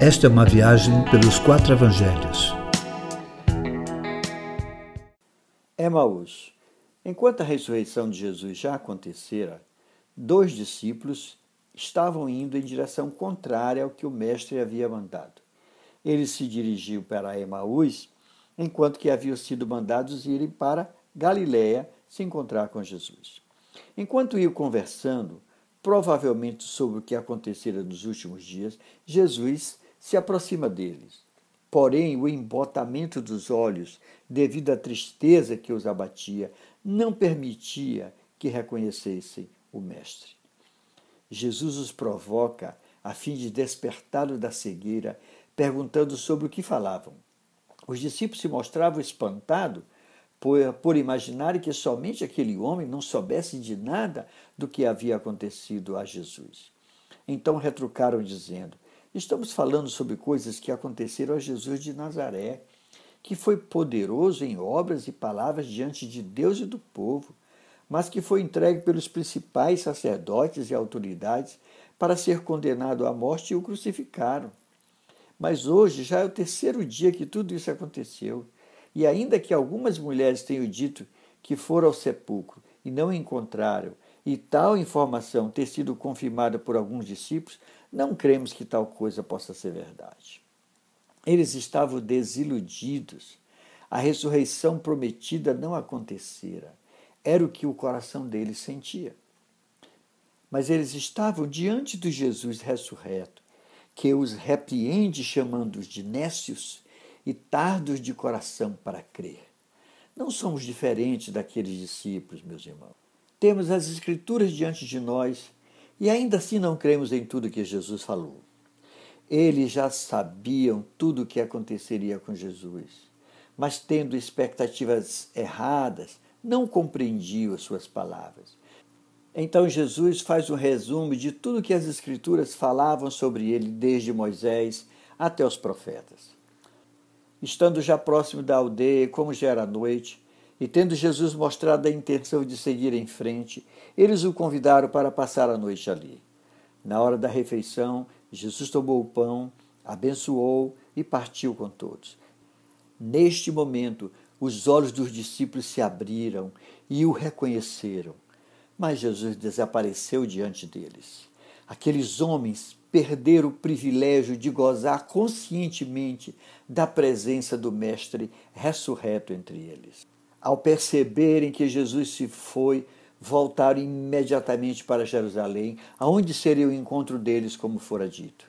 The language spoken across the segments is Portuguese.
Esta é uma viagem pelos quatro evangelhos. Emaús. Enquanto a ressurreição de Jesus já acontecera, dois discípulos estavam indo em direção contrária ao que o Mestre havia mandado. Eles se dirigiam para Emaús, enquanto que haviam sido mandados irem para Galiléia se encontrar com Jesus. Enquanto iam conversando, provavelmente sobre o que acontecera nos últimos dias, Jesus se aproxima deles. Porém, o embotamento dos olhos, devido à tristeza que os abatia, não permitia que reconhecessem o Mestre. Jesus os provoca a fim de despertá-los da cegueira, perguntando sobre o que falavam. Os discípulos se mostravam espantados por, por imaginarem que somente aquele homem não soubesse de nada do que havia acontecido a Jesus. Então retrucaram, dizendo: Estamos falando sobre coisas que aconteceram a Jesus de Nazaré, que foi poderoso em obras e palavras diante de Deus e do povo, mas que foi entregue pelos principais sacerdotes e autoridades para ser condenado à morte e o crucificaram. Mas hoje já é o terceiro dia que tudo isso aconteceu. E ainda que algumas mulheres tenham dito que foram ao sepulcro e não encontraram, e tal informação ter sido confirmada por alguns discípulos, não cremos que tal coisa possa ser verdade. Eles estavam desiludidos. A ressurreição prometida não acontecera. Era o que o coração deles sentia. Mas eles estavam diante do Jesus ressurreto, que os repreende chamando-os de nécios e tardos de coração para crer. Não somos diferentes daqueles discípulos, meus irmãos. Temos as Escrituras diante de nós e ainda assim não cremos em tudo que Jesus falou. Eles já sabiam tudo o que aconteceria com Jesus, mas tendo expectativas erradas, não compreendiam as suas palavras. Então Jesus faz um resumo de tudo que as Escrituras falavam sobre ele, desde Moisés até os profetas. Estando já próximo da aldeia, como já era noite, e tendo Jesus mostrado a intenção de seguir em frente, eles o convidaram para passar a noite ali. Na hora da refeição, Jesus tomou o pão, abençoou e partiu com todos. Neste momento, os olhos dos discípulos se abriram e o reconheceram. Mas Jesus desapareceu diante deles. Aqueles homens perderam o privilégio de gozar conscientemente da presença do Mestre ressurreto entre eles. Ao perceberem que Jesus se foi, voltaram imediatamente para Jerusalém, aonde seria o encontro deles, como fora dito.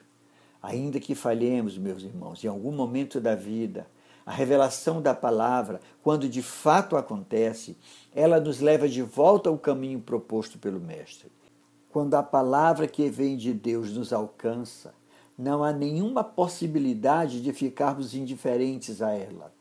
Ainda que falhemos, meus irmãos, em algum momento da vida, a revelação da palavra, quando de fato acontece, ela nos leva de volta ao caminho proposto pelo Mestre. Quando a palavra que vem de Deus nos alcança, não há nenhuma possibilidade de ficarmos indiferentes a ela.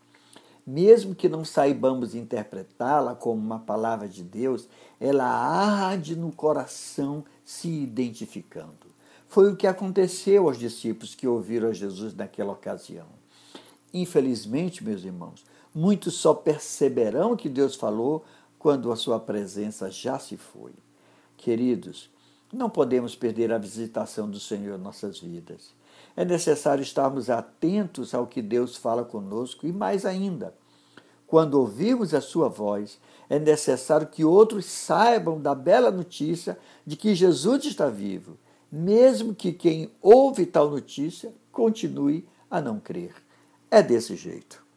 Mesmo que não saibamos interpretá-la como uma palavra de Deus, ela arde no coração se identificando. Foi o que aconteceu aos discípulos que ouviram a Jesus naquela ocasião. Infelizmente, meus irmãos, muitos só perceberão que Deus falou quando a sua presença já se foi. Queridos, não podemos perder a visitação do Senhor em nossas vidas. É necessário estarmos atentos ao que Deus fala conosco e, mais ainda, quando ouvirmos a Sua voz, é necessário que outros saibam da bela notícia de que Jesus está vivo, mesmo que quem ouve tal notícia continue a não crer. É desse jeito.